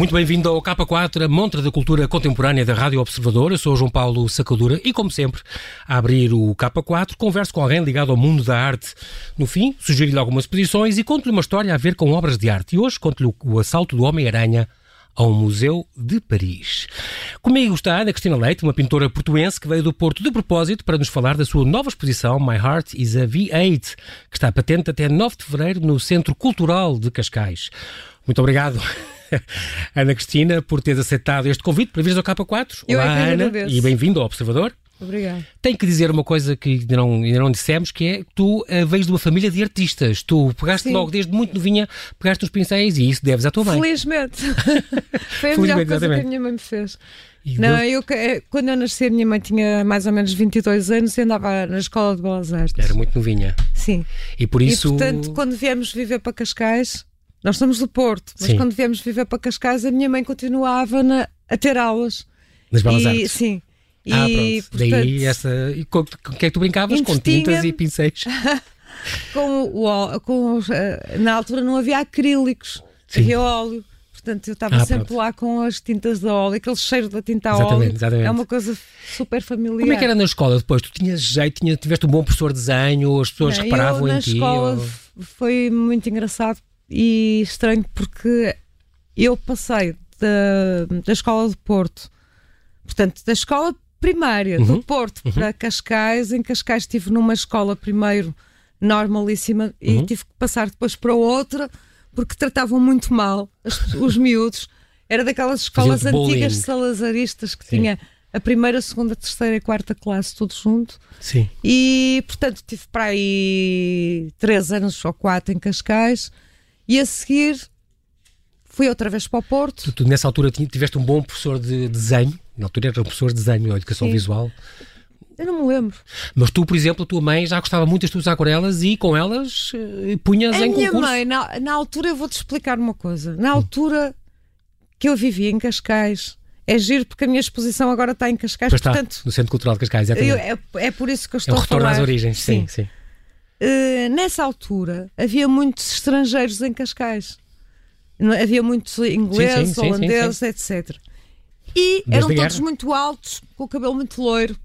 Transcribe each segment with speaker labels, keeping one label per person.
Speaker 1: Muito bem-vindo ao K4, a montra da cultura contemporânea da Rádio Observador. Eu sou João Paulo Sacadura e, como sempre, a abrir o K4, converso com alguém ligado ao mundo da arte. No fim, sugiro-lhe algumas exposições e conto-lhe uma história a ver com obras de arte. E hoje conto-lhe o assalto do Homem-Aranha ao Museu de Paris. Comigo está Ana Cristina Leite, uma pintora portuense que veio do Porto de propósito para nos falar da sua nova exposição My Heart is a V8, que está patente até 9 de fevereiro no Centro Cultural de Cascais. Muito obrigado. Ana Cristina, por teres aceitado este convite para vires ao
Speaker 2: K4. Eu
Speaker 1: Olá,
Speaker 2: é
Speaker 1: Ana, e bem-vindo ao Observador.
Speaker 2: Obrigado.
Speaker 1: Tenho que dizer uma coisa que ainda não, ainda não dissemos, que é que tu uh, vens de uma família de artistas. Tu pegaste Sim. logo desde muito novinha, pegaste os pincéis e isso deves à tua mãe.
Speaker 2: Felizmente. Foi a melhor coisa exatamente. que a minha mãe me fez. E não, eu, eh, quando eu nasci, a minha mãe tinha mais ou menos 22 anos e andava na escola de Belas Artes.
Speaker 1: Era muito novinha.
Speaker 2: Sim.
Speaker 1: E por isso.
Speaker 2: E, portanto, quando viemos viver para Cascais, nós somos do Porto, mas sim. quando viemos viver para Cascais, a minha mãe continuava na, a ter aulas.
Speaker 1: Nas Belas Artes?
Speaker 2: Sim.
Speaker 1: E, ah, pronto. Portanto, Daí essa. E com, com que é que tu brincavas? Com tintas e pincéis?
Speaker 2: com o, com, eh, na altura não havia acrílicos, sim. havia óleo. Portanto, eu estava ah, sempre pronto. lá com as tintas de óleo, aquele cheiro da tinta a óleo. Exatamente. É uma coisa super familiar.
Speaker 1: Como é que era na escola depois? Tu tinhas jeito, tinha, tiveste um bom professor de desenho, as pessoas não, reparavam
Speaker 2: eu,
Speaker 1: em
Speaker 2: na
Speaker 1: ti?
Speaker 2: escola ou... foi muito engraçado e estranho porque eu passei da, da escola de Porto, portanto, da escola primária uhum. do Porto uhum. para Cascais. Em Cascais estive numa escola primeiro normalíssima e uhum. tive que passar depois para outra porque tratavam muito mal os, os miúdos. Era daquelas escolas antigas salazaristas que Sim. tinha a primeira, segunda, terceira e quarta classe, tudo junto.
Speaker 1: Sim.
Speaker 2: E, portanto, tive para aí três anos ou quatro em Cascais e a seguir fui outra vez para o Porto.
Speaker 1: Tu, tu nessa altura tiveste um bom professor de desenho, na altura era um professor de desenho ou educação Sim. visual.
Speaker 2: Eu não me lembro.
Speaker 1: Mas tu, por exemplo, a tua mãe já gostava muito das tuas aquarelas e com elas uh, punhas
Speaker 2: a
Speaker 1: em
Speaker 2: minha
Speaker 1: concurso.
Speaker 2: mãe, na, na altura, eu vou-te explicar uma coisa. Na altura que eu vivia em Cascais, é giro porque a minha exposição agora está em Cascais.
Speaker 1: Pois
Speaker 2: portanto,
Speaker 1: está, no Centro Cultural de Cascais,
Speaker 2: eu, é, é por isso que eu estou
Speaker 1: é um
Speaker 2: a falar.
Speaker 1: retorno às origens, sim, sim. sim.
Speaker 2: Uh, nessa altura havia muitos estrangeiros em Cascais. Havia muitos ingleses, sim, sim, holandeses, sim, etc. E Desde eram todos guerra. muito altos, com o cabelo muito loiro,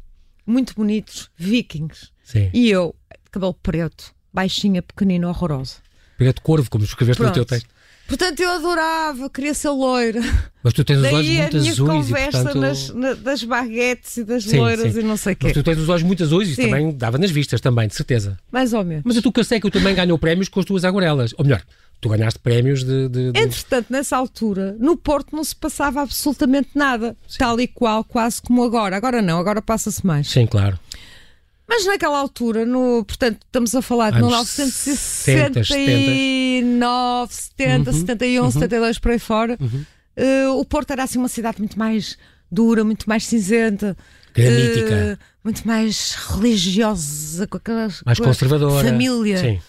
Speaker 2: muito bonitos, vikings. E eu, cabelo preto, baixinha, pequenino, horrorosa.
Speaker 1: Preto corvo, como escreveste Pronto. no teu texto.
Speaker 2: Portanto, eu adorava, queria ser loira.
Speaker 1: Mas tu tens os olhos muito azuis.
Speaker 2: conversa
Speaker 1: e, portanto...
Speaker 2: nas, na, das baguetes e das sim, loiras sim. e não sei o quê.
Speaker 1: Mas tu tens os olhos muito azuis e também dava nas vistas também, de certeza.
Speaker 2: Mais ou menos.
Speaker 1: Mas tu que eu sei que eu também ganhou prémios com as tuas aguarelas. Ou melhor, tu ganhaste prémios de, de, de...
Speaker 2: Entretanto, nessa altura, no Porto não se passava absolutamente nada. Sim. Tal e qual, quase como agora. Agora não, agora passa-se mais.
Speaker 1: Sim, claro.
Speaker 2: Mas naquela altura, no, portanto, estamos a falar de 1969, 70, uhum, 71, uhum. 72, por aí fora. Uhum. Uh, o Porto era assim uma cidade muito mais dura, muito mais cinzenta.
Speaker 1: Uh,
Speaker 2: muito mais religiosa, com aquelas.
Speaker 1: Mais conservadora.
Speaker 2: Família. Sim.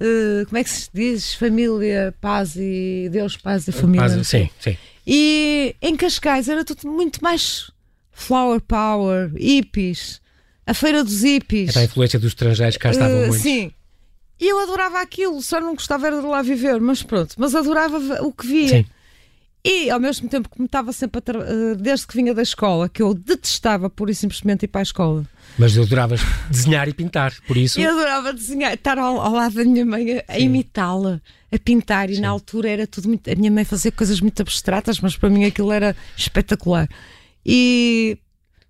Speaker 2: Uh, como é que se diz? Família, paz e Deus, paz e família. Paz,
Speaker 1: sim, sim.
Speaker 2: E em Cascais era tudo muito mais flower power, hippies a Feira dos Hippies.
Speaker 1: Era a influência dos estrangeiros cá estavam uh, muitos.
Speaker 2: Sim. E eu adorava aquilo, só não gostava era de lá viver, mas pronto, mas adorava o que via. Sim. E ao mesmo tempo que me estava sempre uh, desde que vinha da escola, que eu detestava pura e simplesmente ir para a escola.
Speaker 1: Mas eu adoravas desenhar e pintar, por isso.
Speaker 2: Eu adorava desenhar, estar ao, ao lado da minha mãe a, a imitá-la, a pintar, e Sim. na altura era tudo muito. A minha mãe fazia coisas muito abstratas, mas para mim aquilo era espetacular. E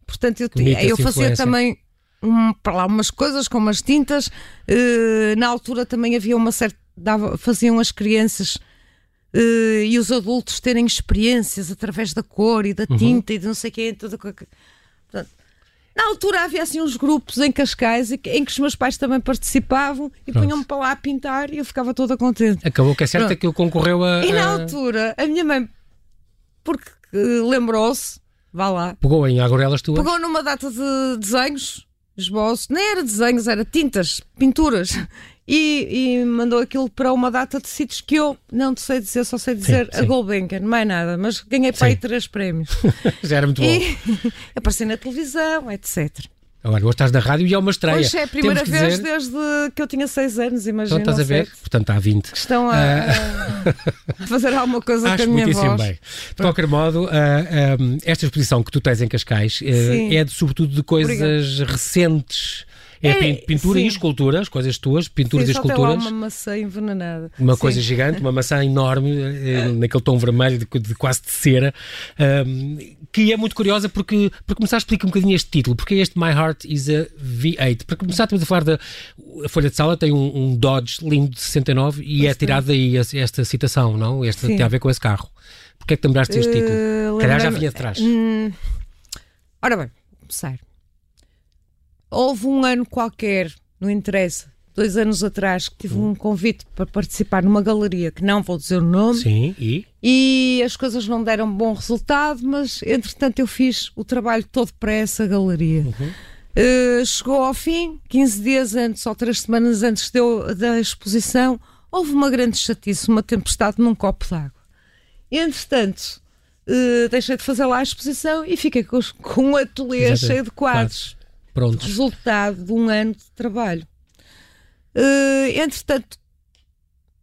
Speaker 2: portanto eu, eu fazia influência. também um, para lá umas coisas com umas tintas. Uh, na altura também havia uma certa. Dava, faziam as crianças uh, e os adultos terem experiências através da cor e da uhum. tinta e de não sei o quê. Tudo, portanto, na altura havia assim uns grupos em Cascais em que os meus pais também participavam e punham-me para lá a pintar e eu ficava toda contente.
Speaker 1: Acabou que é certo que eu concorreu a.
Speaker 2: E na altura, a minha mãe, porque uh, lembrou-se, vá lá.
Speaker 1: Pegou em aguarelas tuas?
Speaker 2: Pegou numa data de desenhos esboço, nem era desenhos, era tintas, pinturas. E, e, mandou aquilo para uma data de sítios que eu não sei dizer, só sei dizer sim, sim. a Gulbenkian, mais nada, mas ganhei para aí três prémios.
Speaker 1: Já era muito bom.
Speaker 2: E apareci na televisão, etc.
Speaker 1: Agora, hoje estás na rádio e é uma estreia.
Speaker 2: Hoje é a primeira
Speaker 1: Temos
Speaker 2: vez
Speaker 1: dizer-
Speaker 2: desde que eu tinha 6 anos, imagina.
Speaker 1: Então estás a ver?
Speaker 2: certo?
Speaker 1: Portanto, há 20.
Speaker 2: Que estão a, a fazer alguma coisa com a
Speaker 1: Acho
Speaker 2: minha
Speaker 1: muitíssimo
Speaker 2: voz.
Speaker 1: bem. De qualquer modo, ah, ah, esta exposição que tu tens em Cascais ah,
Speaker 2: Sim.
Speaker 1: é de, sobretudo de coisas recentes. É,
Speaker 2: É,
Speaker 1: pin- pintura
Speaker 2: sim.
Speaker 1: e escultura, as coisas tuas, pinturas
Speaker 2: Sim,
Speaker 1: e
Speaker 2: só tem lá
Speaker 1: esculturas.
Speaker 2: uma maçã envenenada.
Speaker 1: Uma
Speaker 2: Sim.
Speaker 1: coisa gigante, uma maçã enorme, eh, naquele tom vermelho de, de quase de cera, ahm, que é muito curiosa porque, para começar, explica um bocadinho este título, porque é este My Heart is a V8. Para começar, estamos a falar da a Folha de Sala, tem um, um Dodge lindo de 69 e é
Speaker 2: Pois tem.
Speaker 1: tirada daí esta citação, não? Esta tem a ver com esse carro. Porquê é que te lembraste deste título?
Speaker 2: Eh,
Speaker 1: Calhar já vinha de trás.
Speaker 2: Hum, ora bem, começar. Houve um ano qualquer, não interessa, dois anos atrás, que tive um convite para participar numa galeria que não vou dizer o nome
Speaker 1: Sim, e?
Speaker 2: e as coisas não deram bom resultado, mas entretanto eu fiz o trabalho todo para essa galeria. Uh, chegou ao fim, 15 dias antes ou 3 semanas antes de da exposição, houve uma grande chatice, uma tempestade num copo d'água. Entretanto, uh, deixei de fazer lá a exposição e fiquei com, com um ateliê cheio de quadros
Speaker 1: Prontos.
Speaker 2: resultado de um ano de trabalho. Eh, entretanto,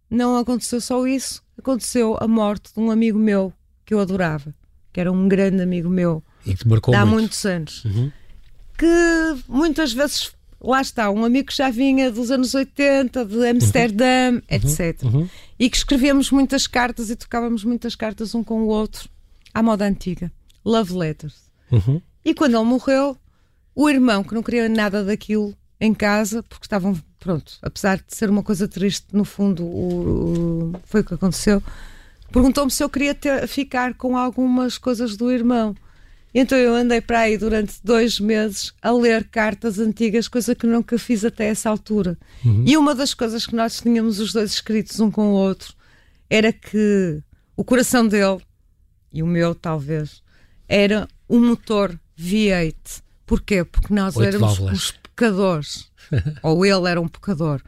Speaker 2: não aconteceu só isso, aconteceu a morte de um amigo meu que eu adorava, que era um grande amigo meu,
Speaker 1: E que te marcou
Speaker 2: há
Speaker 1: muito.
Speaker 2: muitos anos,
Speaker 1: Uhum.
Speaker 2: que muitas vezes, lá está, um amigo que já vinha dos anos 80, de Amsterdã, etc.
Speaker 1: Uhum.
Speaker 2: E que escrevíamos muitas cartas e trocávamos muitas cartas um com o outro, à moda antiga. Love letters.
Speaker 1: Uhum.
Speaker 2: E quando ele morreu, o irmão, que não queria nada daquilo em casa, porque estavam, pronto, apesar de ser uma coisa triste, no fundo o- o- foi o que aconteceu, perguntou-me se eu queria ter- ficar com algumas coisas do irmão. Então eu andei para aí durante dois meses a ler cartas antigas, coisa que nunca fiz até essa altura. E uma das coisas que nós tínhamos os dois escritos um com o outro era que o coração dele, e o meu talvez, era um motor V8. Porquê? Porque nós
Speaker 1: Oito
Speaker 2: éramos
Speaker 1: válvulas.
Speaker 2: os pecadores. Ou ele era um pecador.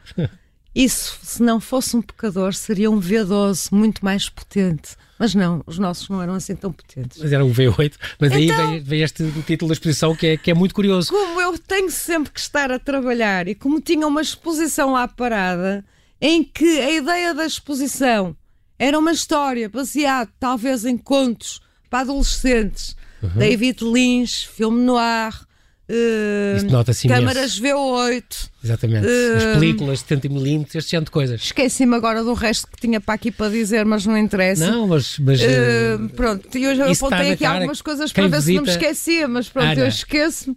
Speaker 2: Isso, se não fosse um pecador, seria um V12 muito mais potente. Mas não, os nossos não eram assim tão potentes.
Speaker 1: Mas era um V8, mas aí
Speaker 2: Então-
Speaker 1: vem, vem este título da exposição que é, que é muito curioso.
Speaker 2: Como eu tenho sempre que estar a trabalhar e como tinha uma exposição lá parada, em que a ideia da exposição era uma história baseada talvez em contos para adolescentes,
Speaker 1: Uhum.
Speaker 2: David Lynch, filme noir,
Speaker 1: Isso nota-se
Speaker 2: câmaras V8.
Speaker 1: Exatamente.
Speaker 2: Eh,
Speaker 1: As películas de 70mm, este género de coisas.
Speaker 2: Esqueci-me agora do resto que tinha para aqui para dizer, mas não interessa.
Speaker 1: Não, mas. mas
Speaker 2: eh, pronto, e eu
Speaker 1: isso está
Speaker 2: apontei aqui algumas coisas para ver se não me esquecia, mas pronto,
Speaker 1: Ana,
Speaker 2: eu esqueço-me.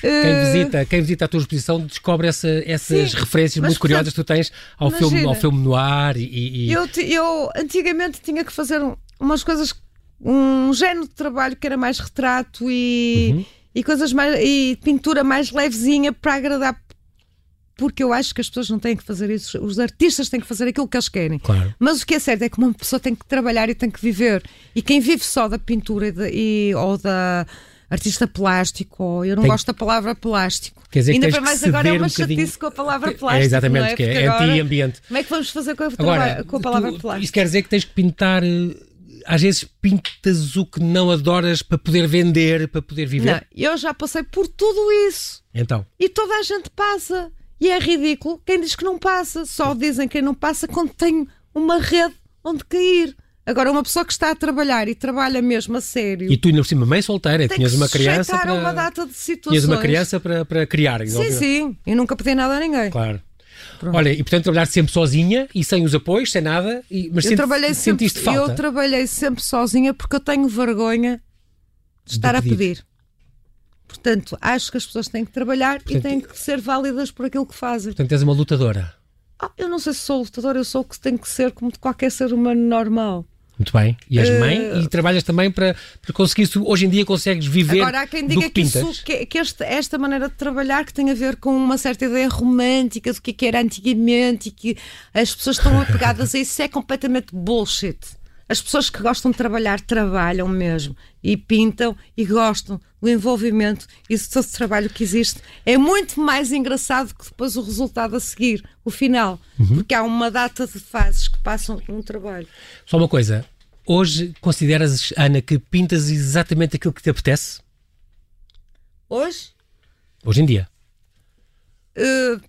Speaker 1: quem,
Speaker 2: Eh,
Speaker 1: visita, quem visita a tua exposição descobre essa- essas
Speaker 2: Sim,
Speaker 1: referências muito curiosas que tu tens ao
Speaker 2: imagina.
Speaker 1: filme, ao filme noir e. e-
Speaker 2: Eu, eu antigamente tinha que fazer um- umas coisas, um género de trabalho que era mais retrato e,
Speaker 1: Uhum.
Speaker 2: E coisas mais e pintura mais levezinha para agradar. Porque eu acho que as pessoas não têm que fazer isso, os artistas têm que fazer aquilo que eles querem.
Speaker 1: Claro.
Speaker 2: Mas o que é certo é que uma pessoa tem que trabalhar e tem que viver. E quem vive só da pintura e, da- e- ou da artista plástico, ou eu não
Speaker 1: Tem-
Speaker 2: gosto da palavra plástico.
Speaker 1: Quer dizer
Speaker 2: Ainda para mais agora é uma
Speaker 1: um
Speaker 2: chatice com a palavra
Speaker 1: É
Speaker 2: plástico.
Speaker 1: exatamente,
Speaker 2: não é?
Speaker 1: que é anti-ambiente.
Speaker 2: como é que vamos fazer com a,
Speaker 1: Agora,
Speaker 2: com a palavra
Speaker 1: tu-
Speaker 2: plástico?
Speaker 1: isso quer dizer que tens que pintar. Às vezes pintas o que não adoras para poder vender, para poder viver.
Speaker 2: Não, eu já passei por tudo isso
Speaker 1: Então,
Speaker 2: e toda a gente passa. E é ridículo quem diz que não passa. Só dizem quem não passa quando tem uma rede onde cair. Agora, uma pessoa que está a trabalhar e trabalha mesmo a sério
Speaker 1: e tu ainda por cima, mãe solteira,
Speaker 2: tem
Speaker 1: tinhas uma criança para.
Speaker 2: uma data de situações.
Speaker 1: Tinhas uma criança para, para criar.
Speaker 2: Sim, sim. E nunca pedi nada a ninguém.
Speaker 1: Claro.
Speaker 2: Pronto.
Speaker 1: Olha, e portanto trabalhar sempre sozinha e sem os apoios, sem nada, e, mas
Speaker 2: Eu
Speaker 1: senti-
Speaker 2: trabalhei sempre,
Speaker 1: sentiste falta.
Speaker 2: eu trabalhei sempre sozinha porque eu tenho vergonha de estar a
Speaker 1: pedir.
Speaker 2: pedir. Portanto, acho que as pessoas têm que trabalhar
Speaker 1: Portanto,
Speaker 2: e têm que ser válidas por aquilo que fazem.
Speaker 1: Portanto, és uma lutadora.
Speaker 2: Ah, eu não sei se sou lutadora, eu sou o que tenho que ser como de qualquer ser humano normal.
Speaker 1: Muito bem. E és
Speaker 2: Eh,
Speaker 1: mãe e trabalhas também para, para conseguir, se hoje em dia consegues viver
Speaker 2: Agora há quem diga
Speaker 1: que
Speaker 2: que, isso, que, que este- esta maneira de trabalhar que tem a ver com uma certa ideia romântica do que, é que era antigamente e que as pessoas estão apegadas a isso é completamente bullshit. As pessoas que gostam de trabalhar trabalham mesmo e pintam e gostam do envolvimento e de todo o trabalho que existe. É muito mais engraçado que depois o resultado a seguir, o final,
Speaker 1: Uhum.
Speaker 2: porque há uma data de fases que passam num trabalho.
Speaker 1: Só uma coisa. Hoje consideras, Ana, que pintas exatamente aquilo que te apetece?
Speaker 2: Hoje,
Speaker 1: Hoje em dia?
Speaker 2: Uh,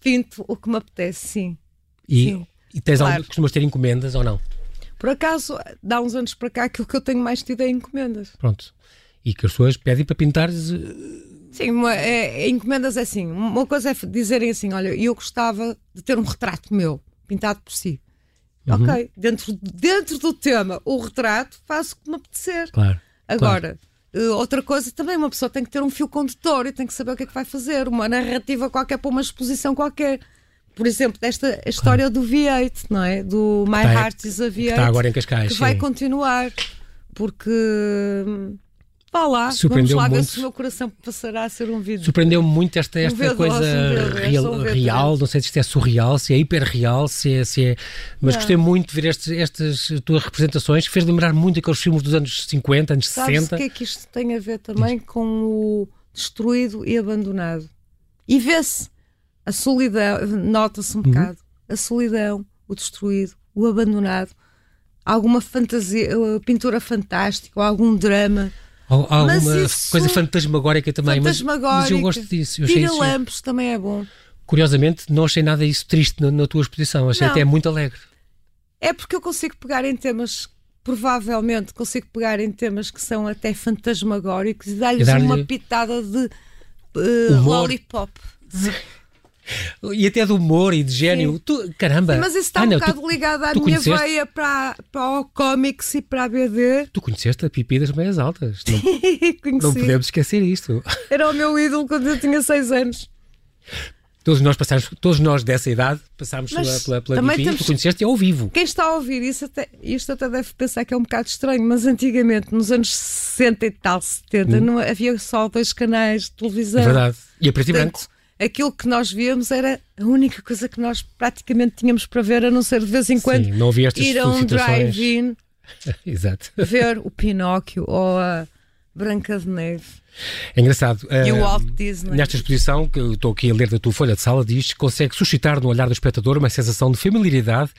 Speaker 2: pinto o que me apetece, sim.
Speaker 1: E,
Speaker 2: sim,
Speaker 1: e tens claro. algum, costumas ter encomendas ou não?
Speaker 2: Por acaso, dá uns anos para cá, aquilo que eu tenho mais tido é encomendas.
Speaker 1: Pronto. E que as pessoas pedem para pintar.
Speaker 2: Sim, uma, é, encomendas é assim. Uma coisa é dizerem assim: olha, eu gostava de ter um retrato meu, pintado por si. Uhum. Ok, dentro, dentro do tema, o retrato, faço o que me apetecer.
Speaker 1: Claro.
Speaker 2: Agora, claro. Uh, outra coisa também, uma pessoa tem que ter um fio condutor e tem que saber o que é que vai fazer, uma narrativa qualquer para uma exposição qualquer. Por exemplo, desta história do V8, não é? Do My está, Heart is a V8. Que
Speaker 1: está agora em Cascais.
Speaker 2: Que sim. vai continuar. Porque Vá lá, vamos lá ver se o meu coração passará a ser um vídeo.
Speaker 1: Surpreendeu-me muito esta, esta um coisa um real, real, não sei se isto é surreal, se é hiperreal, se é. Se é mas não. gostei muito de ver estes, estas tuas representações, que fez lembrar muito aqueles filmes dos anos 50, anos
Speaker 2: Sabes
Speaker 1: 60.
Speaker 2: o que é que isto tem a ver também Diz. com o destruído e abandonado? E vê-se a solidão, nota-se um uhum. bocado, a solidão, o destruído, o abandonado, alguma fantasia, pintura fantástica, ou algum drama
Speaker 1: Há alguma coisa fantasmagórica também,
Speaker 2: fantasmagórica,
Speaker 1: mas, mas eu gosto disso.
Speaker 2: Tira-lampos também é bom.
Speaker 1: Curiosamente, não achei nada isso triste na, na tua exposição, achei não. até muito alegre.
Speaker 2: É porque eu consigo pegar em temas, provavelmente consigo pegar em temas que são até fantasmagóricos e dar-lhes dar uma pitada de uh, lollipop.
Speaker 1: E até de humor e de gênio. Tu, caramba!
Speaker 2: Sim, mas isso está ah, um bocado tu, ligado à minha conheceste? veia para, para o cómics e para a BD.
Speaker 1: Tu conheceste a Pipi das Meias Altas. Não, não podemos esquecer isto.
Speaker 2: Era o meu ídolo quando eu tinha 6 anos.
Speaker 1: Todos nós passamos, todos nós dessa idade passámos pela, pela, pela Pipi, temos... tu conheceste ao vivo.
Speaker 2: Quem está a ouvir isso até, isto até deve pensar que é um bocado estranho, mas antigamente, nos anos 60 e tal, 70, hum. não havia só dois canais de televisão. É
Speaker 1: verdade. E a preto e branco
Speaker 2: aquilo que nós víamos era a única coisa que nós praticamente tínhamos para ver, a não ser de vez em quando
Speaker 1: Sim, não havia estas
Speaker 2: ir a um drive-in
Speaker 1: Exato.
Speaker 2: ver o Pinóquio ou a Branca de Neve.
Speaker 1: É engraçado.
Speaker 2: E o Walt Disney.
Speaker 1: Nesta exposição, que eu estou aqui a ler da tua folha de sala, diz que consegue suscitar no olhar do espectador uma sensação de familiaridade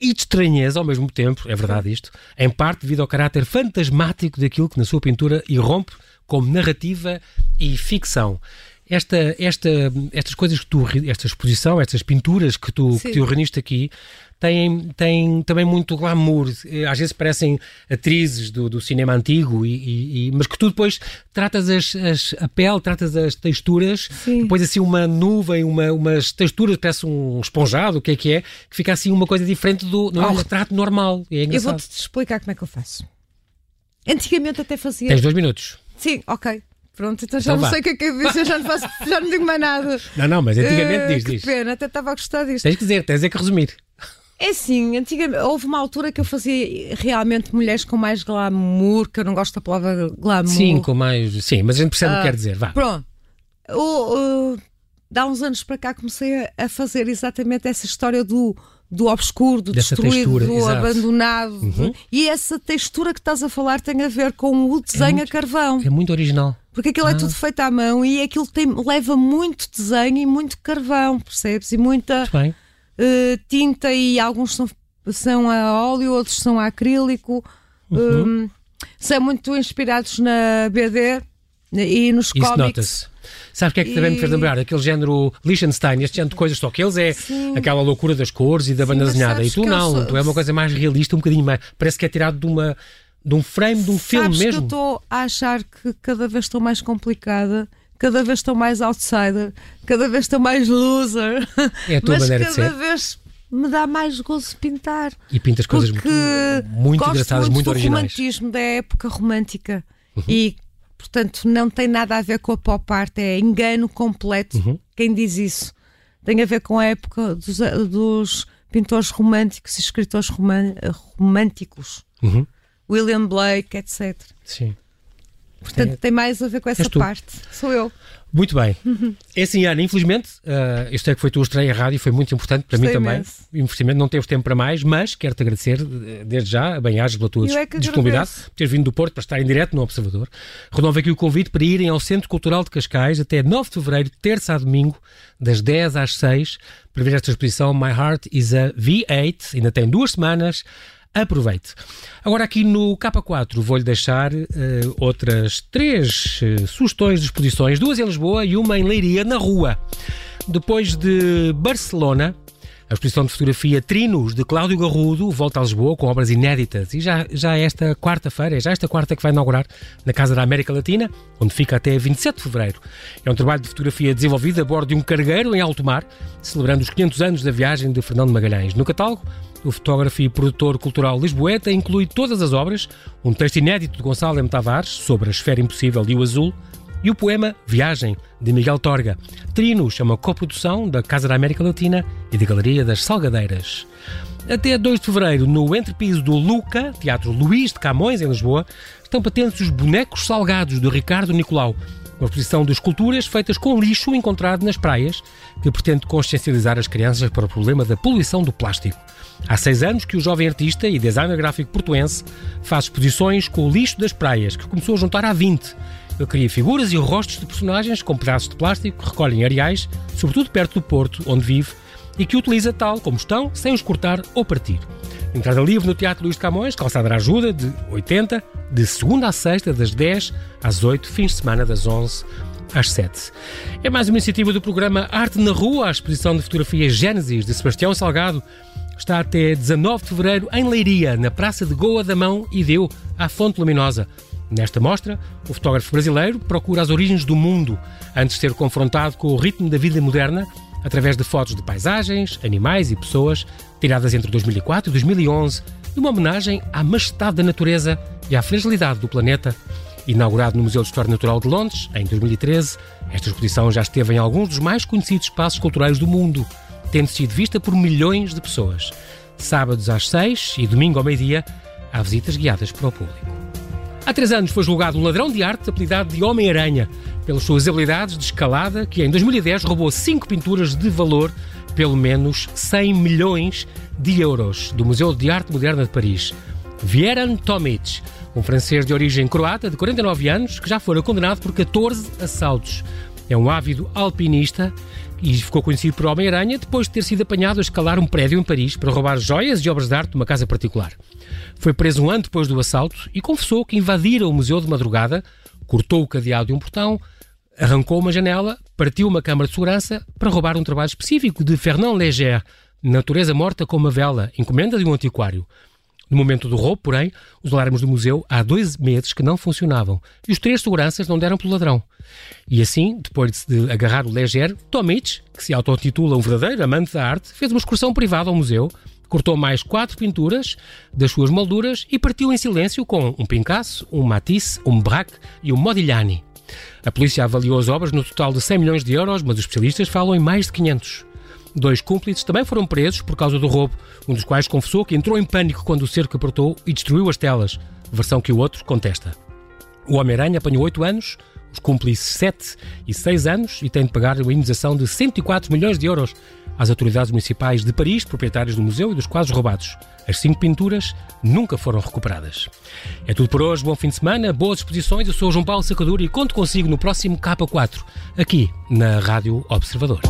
Speaker 1: e de estranheza ao mesmo tempo, é verdade isto, em parte devido ao caráter fantasmático daquilo que na sua pintura irrompe como narrativa e ficção esta, esta, estas coisas que tu, esta exposição, estas pinturas que tu, que tu reuniste aqui, têm, têm também muito glamour. Eh, às vezes parecem atrizes do, do cinema antigo, e, e, mas que tu depois tratas as, as, a pele, tratas as texturas, Sim. depois assim uma nuvem, uma, umas texturas, parece um esponjado, o que é que é, que fica assim uma coisa diferente do. Não é um retrato normal. É
Speaker 2: eu vou-te explicar como é que eu faço. Antigamente até fazia.
Speaker 1: Tens dois minutos.
Speaker 2: Sim, ok. Pronto, então já então não vá. sei o que é que eu disse, já não, faço, já não digo mais nada.
Speaker 1: Não, não, mas antigamente uh, diz,
Speaker 2: que
Speaker 1: diz.
Speaker 2: pena, até estava a gostar disto.
Speaker 1: Tens que dizer, tens é que resumir.
Speaker 2: É sim, antigamente houve uma altura que eu fazia realmente mulheres com mais glamour, que eu não gosto da palavra glamour.
Speaker 1: Sim, com mais. Sim, mas a gente percebe uh, o que quer dizer. Vá.
Speaker 2: Pronto. O, uh, dá uns anos para cá comecei a fazer exatamente essa história do do obscuro, do Dessa destruído, textura, do exato. abandonado. Uhum. E essa textura que estás a falar tem a ver com o desenho é muito, a carvão.
Speaker 1: É muito original.
Speaker 2: Porque aquilo é ah. é tudo feito à mão e aquilo tem, leva muito desenho e muito carvão, percebes? E muita uh, tinta e alguns são, são a óleo, outros são a acrílico. Uhum. Um, são muito inspirados na BD e nos Isso cómics.
Speaker 1: Sabe o que é que também me fez lembrar? Aquele género Liechtenstein, este género de coisas, só que eles é Sim. aquela loucura das cores e da banda desenhada. E tu não, sou... tu é uma coisa mais realista, um bocadinho mais. Parece que é tirado de uma. De um frame de um
Speaker 2: Sabes
Speaker 1: filme mesmo.
Speaker 2: Que eu estou a achar que cada vez estou mais complicada cada vez estou mais outsider, cada vez estou mais loser.
Speaker 1: É a tua
Speaker 2: mas
Speaker 1: maneira de ser.
Speaker 2: Cada vez me dá mais gozo pintar.
Speaker 1: E pintas coisas muito, muito engraçadas, muito, muito originais.
Speaker 2: o romantismo da época romântica. Uhum. E Portanto, não tem nada a ver com a pop art, é engano completo. Uhum. Quem diz isso tem a ver com a época dos, dos pintores românticos e escritores românticos. Uhum. William Blake, etc.
Speaker 1: Sim.
Speaker 2: Portanto, é. tem mais a ver com essa parte. Sou eu.
Speaker 1: Muito bem. É assim, Ana, infelizmente, uh, este é que foi tua estreia à rádio, foi muito importante para Gostei mim também. Investimento, não temos tempo para mais, mas quero-te agradecer eh, desde já, bem-ajas pela tua é disponibilidade, por teres vindo do Porto para estar em direto no Observador. Renovo aqui o convite para irem ao Centro Cultural de Cascais até 9 de fevereiro, terça a domingo, das 10 às 6, para ver esta exposição My Heart is a V8. Ainda tem duas semanas aproveite. Agora aqui no K4 vou-lhe deixar uh, outras três uh, sugestões de exposições, duas em Lisboa e uma em Leiria, na rua. Depois de Barcelona, a exposição de fotografia Trinos, de Cláudio Garrudo, volta a Lisboa com obras inéditas. E já, já esta quarta-feira, é já esta quarta que vai inaugurar na Casa da América Latina, onde fica até 27 de fevereiro. É um trabalho de fotografia desenvolvido a bordo de um cargueiro em alto mar, celebrando os 500 anos da viagem de Fernando Magalhães. No catálogo, o fotógrafo e produtor cultural lisboeta inclui todas as obras, um texto inédito de Gonçalo M. Tavares sobre a esfera impossível e o azul, e o poema Viagem, de Miguel Torga. Trinos é uma coprodução da Casa da América Latina e da Galeria das Salgadeiras. Até 2 de fevereiro, no entrepiso do Luca, Teatro Luís de Camões, em Lisboa, estão patentes os bonecos salgados de Ricardo Nicolau, uma exposição de esculturas feitas com lixo encontrado nas praias, que pretende consciencializar as crianças para o problema da poluição do plástico. Há seis anos que o jovem artista e designer gráfico portuense faz exposições com o lixo das praias, que começou a juntar há 20 ele cria figuras e rostos de personagens com pedaços de plástico que recolhem areais, sobretudo perto do porto onde vive, e que utiliza tal como estão, sem os cortar ou partir. Entrada livre no Teatro Luís de Camões, calçada da ajuda, de 80, de segunda a sexta, das 10 às 8, fins de semana das 11 às 7. É mais uma iniciativa do programa Arte na Rua, a exposição de fotografia Gênesis de Sebastião Salgado. Está até 19 de fevereiro em Leiria, na Praça de Goa da Mão e Deu, à Fonte Luminosa. Nesta mostra, o fotógrafo brasileiro procura as origens do mundo antes de ser confrontado com o ritmo da vida moderna através de fotos de paisagens, animais e pessoas tiradas entre 2004 e 2011, numa homenagem à majestade da natureza e à fragilidade do planeta. Inaugurado no Museu de História Natural de Londres em 2013, esta exposição já esteve em alguns dos mais conhecidos espaços culturais do mundo, tendo sido vista por milhões de pessoas. Sábados às 6 e domingo ao meio-dia, há visitas guiadas para o público. Há três anos foi julgado um ladrão de arte apelidado de Homem-Aranha, pelas suas habilidades de escalada, que em 2010 roubou cinco pinturas de valor, pelo menos 100 milhões de euros, do Museu de Arte Moderna de Paris. Vieran Tomic, um francês de origem croata de 49 anos, que já fora condenado por 14 assaltos. É um ávido alpinista e ficou conhecido por Homem-Aranha depois de ter sido apanhado a escalar um prédio em Paris para roubar joias e obras de arte de uma casa particular. Foi preso um ano depois do assalto e confessou que invadira o museu de madrugada, cortou o cadeado de um portão, arrancou uma janela, partiu uma câmara de segurança para roubar um trabalho específico de Fernand Léger, Natureza Morta com uma Vela, encomenda de um antiquário. No momento do roubo, porém, os alarmes do museu há dois meses que não funcionavam e os três seguranças não deram pelo ladrão. E assim, depois de agarrar o Leger, Tomic, que se autotitula um verdadeiro amante da arte, fez uma excursão privada ao museu, cortou mais quatro pinturas das suas molduras e partiu em silêncio com um Picasso, um Matisse, um Braque e um Modigliani. A polícia avaliou as obras no total de 100 milhões de euros, mas os especialistas falam em mais de 500. Dois cúmplices também foram presos por causa do roubo, um dos quais confessou que entrou em pânico quando o cerco apertou e destruiu as telas, versão que o outro contesta. O Homem-Aranha apanhou 8 anos, os cúmplices 7 e 6 anos e tem de pagar uma indenização de 104 milhões de euros às autoridades municipais de Paris, proprietários do museu e dos quadros roubados. As cinco pinturas nunca foram recuperadas. É tudo por hoje, bom fim de semana, boas exposições. Eu sou João Paulo Sacadura e conto consigo no próximo K4, aqui na Rádio Observador.